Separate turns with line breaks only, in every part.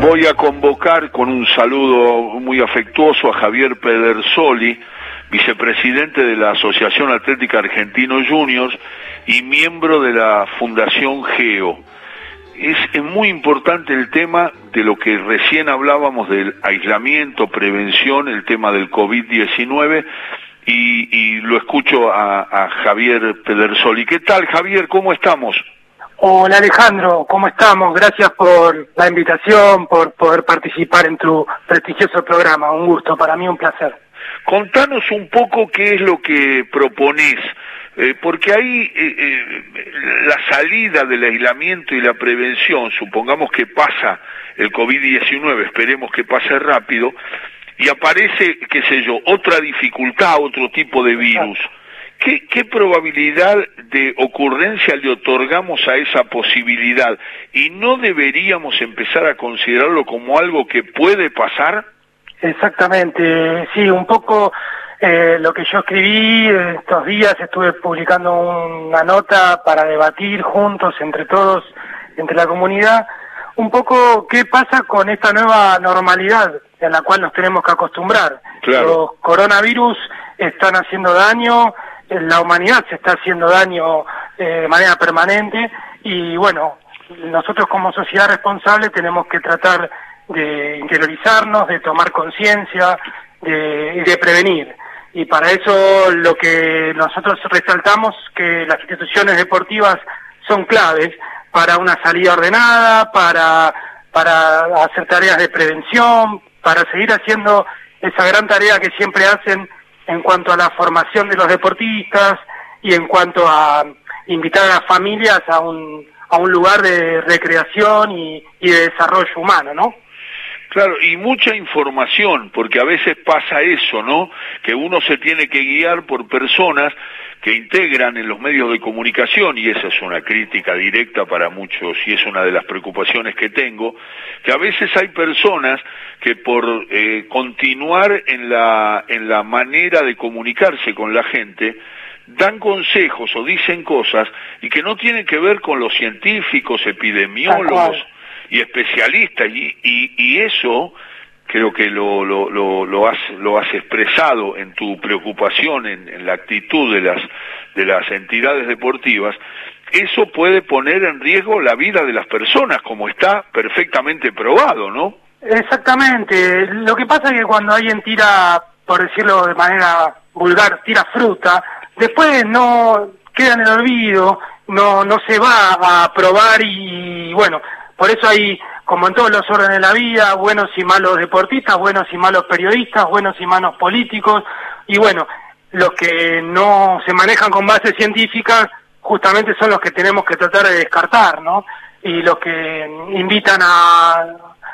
Voy a convocar con un saludo muy afectuoso a Javier Pedersoli, vicepresidente de la Asociación Atlética Argentino Juniors y miembro de la Fundación GEO. Es, muy importante el tema de lo que recién hablábamos del aislamiento, prevención, el tema del COVID-19 y, y, lo escucho a Javier Pedersoli. ¿Qué tal Javier? ¿Cómo estamos?
Hola Alejandro, ¿cómo estamos? Gracias por la invitación, por poder participar en tu prestigioso programa. Un gusto, para mí un placer.
Contanos un poco qué es lo que proponés, eh, porque ahí eh, eh, la salida del aislamiento y la prevención, supongamos que pasa el COVID-19, esperemos que pase rápido, y aparece, qué sé yo, otra dificultad, otro tipo de virus. ¿Qué, ¿Qué, probabilidad de ocurrencia le otorgamos a esa posibilidad? ¿Y no deberíamos empezar a considerarlo como algo que puede pasar?
Exactamente, sí, un poco eh, lo que yo escribí estos días, estuve publicando una nota para debatir juntos, entre todos, entre la comunidad, un poco qué pasa con esta nueva normalidad en la cual nos tenemos que acostumbrar.
Claro.
Los coronavirus están haciendo daño, la humanidad se está haciendo daño eh, de manera permanente y bueno, nosotros como sociedad responsable tenemos que tratar de interiorizarnos, de tomar conciencia de, de prevenir. Y para eso lo que nosotros resaltamos que las instituciones deportivas son claves para una salida ordenada, para, para hacer tareas de prevención, para seguir haciendo esa gran tarea que siempre hacen en cuanto a la formación de los deportistas y en cuanto a invitar a las familias a un, a un lugar de recreación y, y de desarrollo humano, ¿no?
Claro, y mucha información, porque a veces pasa eso, ¿no? Que uno se tiene que guiar por personas que integran en los medios de comunicación, y esa es una crítica directa para muchos, y es una de las preocupaciones que tengo, que a veces hay personas que por eh, continuar en la, en la manera de comunicarse con la gente, dan consejos o dicen cosas y que no tienen que ver con los científicos, epidemiólogos y especialistas, y, y, y eso creo que lo, lo, lo, lo, has, lo has expresado en tu preocupación, en, la actitud de las, de las entidades deportivas, eso puede poner en riesgo la vida de las personas, como está perfectamente probado, ¿no?
Exactamente. Lo que pasa es que cuando alguien tira, por decirlo de manera vulgar, tira fruta, después no queda en el olvido, no, no se va a probar y, bueno, por eso hay como en todos los órdenes de la vida, buenos y malos deportistas, buenos y malos periodistas, buenos y malos políticos, y bueno, los que no se manejan con bases científicas justamente son los que tenemos que tratar de descartar, ¿no? Y los que invitan a,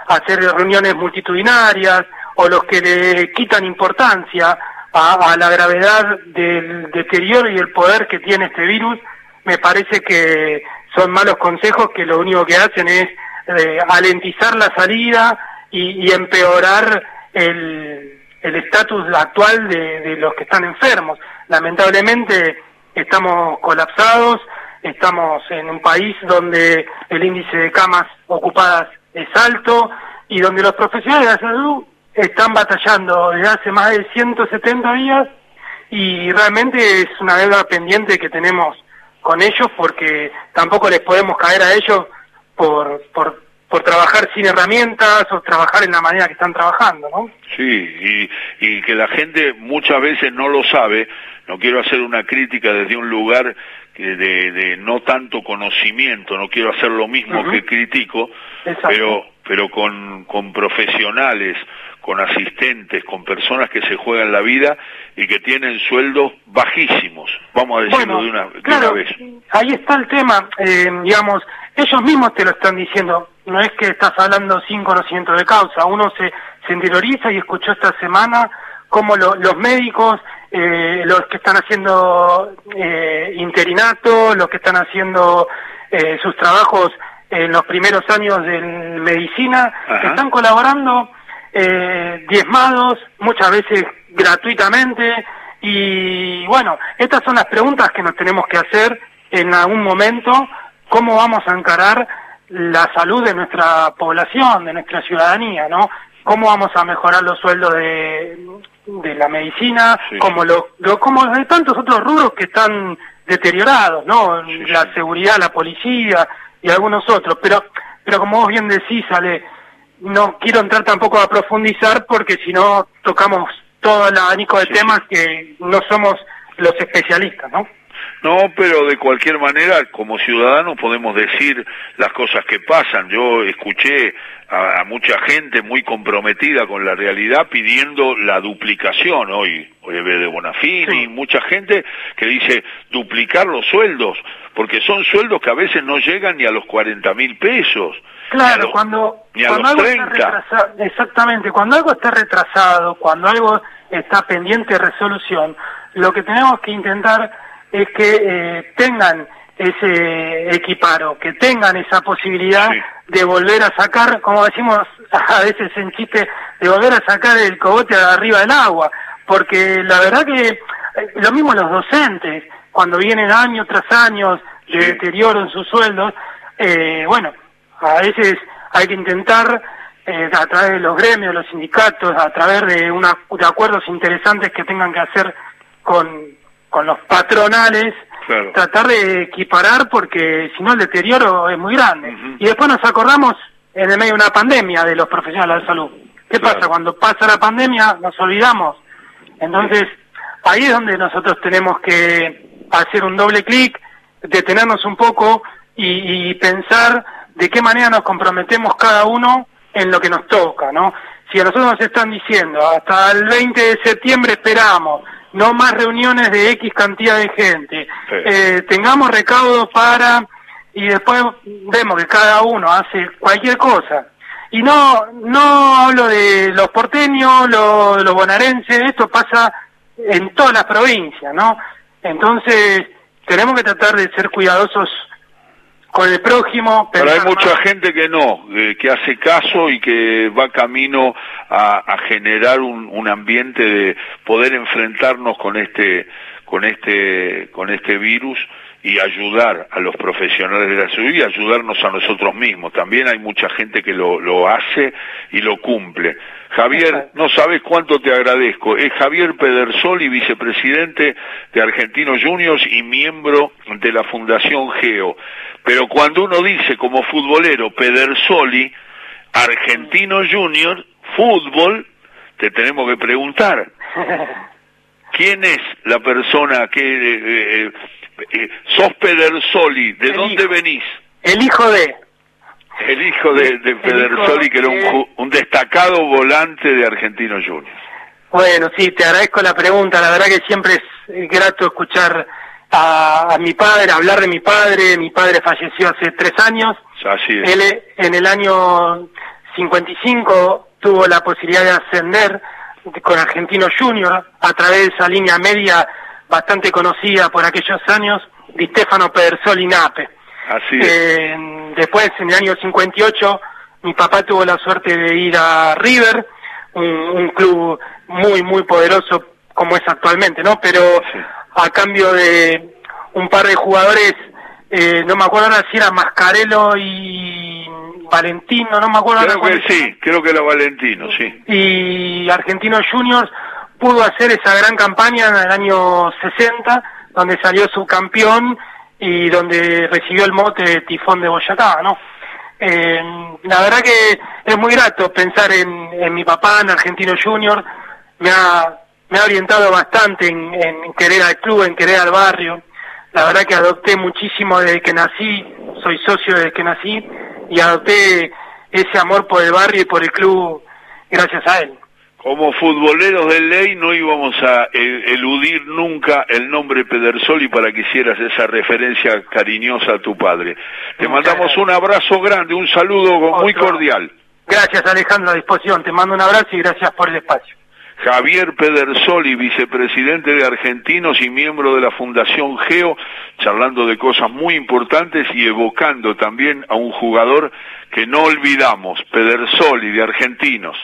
hacer reuniones multitudinarias o los que le quitan importancia a la gravedad del deterioro y el poder que tiene este virus, me parece que son malos consejos que lo único que hacen es eh, alentizar la salida y, empeorar el estatus actual de, de, los que están enfermos. Lamentablemente estamos colapsados, estamos en un país donde el índice de camas ocupadas es alto y donde los profesionales de la salud están batallando desde hace más de 170 días y realmente es una deuda pendiente que tenemos con ellos porque tampoco les podemos caer a ellos por, por, trabajar sin herramientas o trabajar en la manera que están trabajando, ¿no?
Sí, y que la gente muchas veces no lo sabe, no quiero hacer una crítica desde un lugar de, de no tanto conocimiento, no quiero hacer lo mismo uh -huh. que critico,
Exacto.
pero, pero con, con profesionales, con asistentes, con personas que se juegan la vida y que tienen sueldos bajísimos, vamos a decirlo
bueno,
de, una, de
claro,
una vez.
Ahí está el tema, eh, digamos, ellos mismos te lo están diciendo, no es que estás hablando sin conocimiento de causa, uno se, se interioriza y escuchó esta semana cómo lo, los médicos, eh, los que están haciendo eh, interinato, los que están haciendo eh, sus trabajos en los primeros años de medicina,
Ajá.
están colaborando eh, diezmados, muchas veces gratuitamente, y bueno, estas son las preguntas que nos tenemos que hacer en algún momento, cómo vamos a encarar la salud de nuestra población, de nuestra ciudadanía, ¿no? ¿Cómo vamos a mejorar los sueldos de, de la medicina, como lo, como de tantos otros rubros que están deteriorados, ¿no? la seguridad, la policía y algunos otros, pero pero como vos bien decís, Ale, no quiero entrar tampoco a profundizar porque si no tocamos todo el abanico de temas que no somos los especialistas, ¿no?
No, pero de cualquier manera, como ciudadanos podemos decir las cosas que pasan. Yo escuché a, mucha gente muy comprometida con la realidad pidiendo la duplicación hoy, hoy de Bonafini, mucha gente que dice duplicar los sueldos, porque son sueldos que a veces no llegan ni a los 40 mil pesos.
Claro, cuando, cuando algo está retrasado, exactamente, cuando algo está retrasado, cuando algo está pendiente de resolución, lo que tenemos que intentar es que eh, tengan ese equiparo, que tengan esa posibilidad de volver a sacar, como decimos a veces en chiste, de volver a sacar el cogote arriba del agua, porque la verdad que eh, lo mismo los docentes, cuando vienen año tras años de deterioro en sus sueldos, eh, bueno, a veces hay que intentar eh, a través de los gremios, los sindicatos, a través de, una, de acuerdos interesantes que tengan que hacer con, con los patronales, tratar de equiparar porque si no el deterioro es muy grande. Y después nos acordamos en el medio de una pandemia de los profesionales de salud. ¿Qué pasa? Cuando pasa la pandemia nos olvidamos. Entonces, ahí es donde nosotros tenemos que hacer un doble clic, detenernos un poco y, y pensar de qué manera nos comprometemos cada uno en lo que nos toca, ¿no? Si a nosotros nos están diciendo, hasta el 20 de septiembre esperamos, no más reuniones de X cantidad de gente, eh, tengamos recaudo para, y después vemos que cada uno hace cualquier cosa. Y no, no hablo de los porteños, los, los bonaerenses, esto pasa en todas las provincias, ¿no? Entonces, tenemos que tratar de ser cuidadosos con el prójimo.
Pero hay mucha gente que no, que hace caso y que va camino a, generar un, un, ambiente de poder enfrentarnos con este, con este, con este virus y ayudar a los profesionales de la salud y ayudarnos a nosotros mismos. También hay mucha gente que lo, lo hace y lo cumple. Javier, no sabes cuánto te agradezco. Es Javier Pedersoli, vicepresidente de Argentinos Juniors y miembro de la Fundación Geo. Pero cuando uno dice como futbolero Pedersoli, Argentino Junior, fútbol, te tenemos que preguntar. ¿Quién es la persona que... Eh, eh, eh, sos Pedersoli, ¿de dónde venís?
El hijo de...
El hijo de, de Pedersoli, que era un, un, destacado volante de Argentino Juniors.
Bueno, sí, te agradezco la pregunta. La verdad que siempre es grato escuchar a, mi padre, hablar de mi padre. Mi padre falleció hace tres años.
Así
es. Él en el año 55 tuvo la posibilidad de ascender con Argentino Junior a través de esa línea media bastante conocida por aquellos años, Di Stefano Pedersoli Nape.
Así es.
Eh, después, en el año 58, mi papá tuvo la suerte de ir a River, un, club muy, muy poderoso como es actualmente, ¿no? Pero a cambio de un par de jugadores, eh, no me acuerdo ahora si era Mascarello y Valentino, no me acuerdo
creo que sí, creo que era Valentino, sí.
Y Argentinos Juniors pudo hacer esa gran campaña en el año 60, donde salió subcampeón y donde recibió el mote tifón de Boyacá, ¿no? Eh, la verdad que es muy grato pensar en, en mi papá, en Argentino Junior, me ha me ha orientado bastante en, querer al club, en querer al barrio. La verdad que adopté muchísimo desde que nací, soy socio desde que nací y adopté ese amor por el barrio y por el club gracias a él.
Como futboleros de ley no íbamos a eludir nunca el nombre Pedersoli para que hicieras esa referencia cariñosa a tu padre. Te mandamos un abrazo grande, un saludo muy cordial.
Gracias Alejandro, a disposición. Te mando un abrazo y gracias por el espacio.
Javier Pedersoli, vicepresidente de Argentinos y miembro de la Fundación Geo, charlando de cosas muy importantes y evocando también a un jugador que no olvidamos, Pedersoli de Argentinos.